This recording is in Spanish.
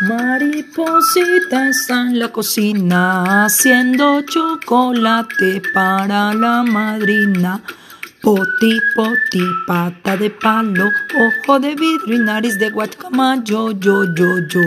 Mariposita está en la cocina haciendo chocolate para la madrina. Poti, poti, pata de palo, ojo de vidrio y nariz de guacamayo, yo, yo, yo.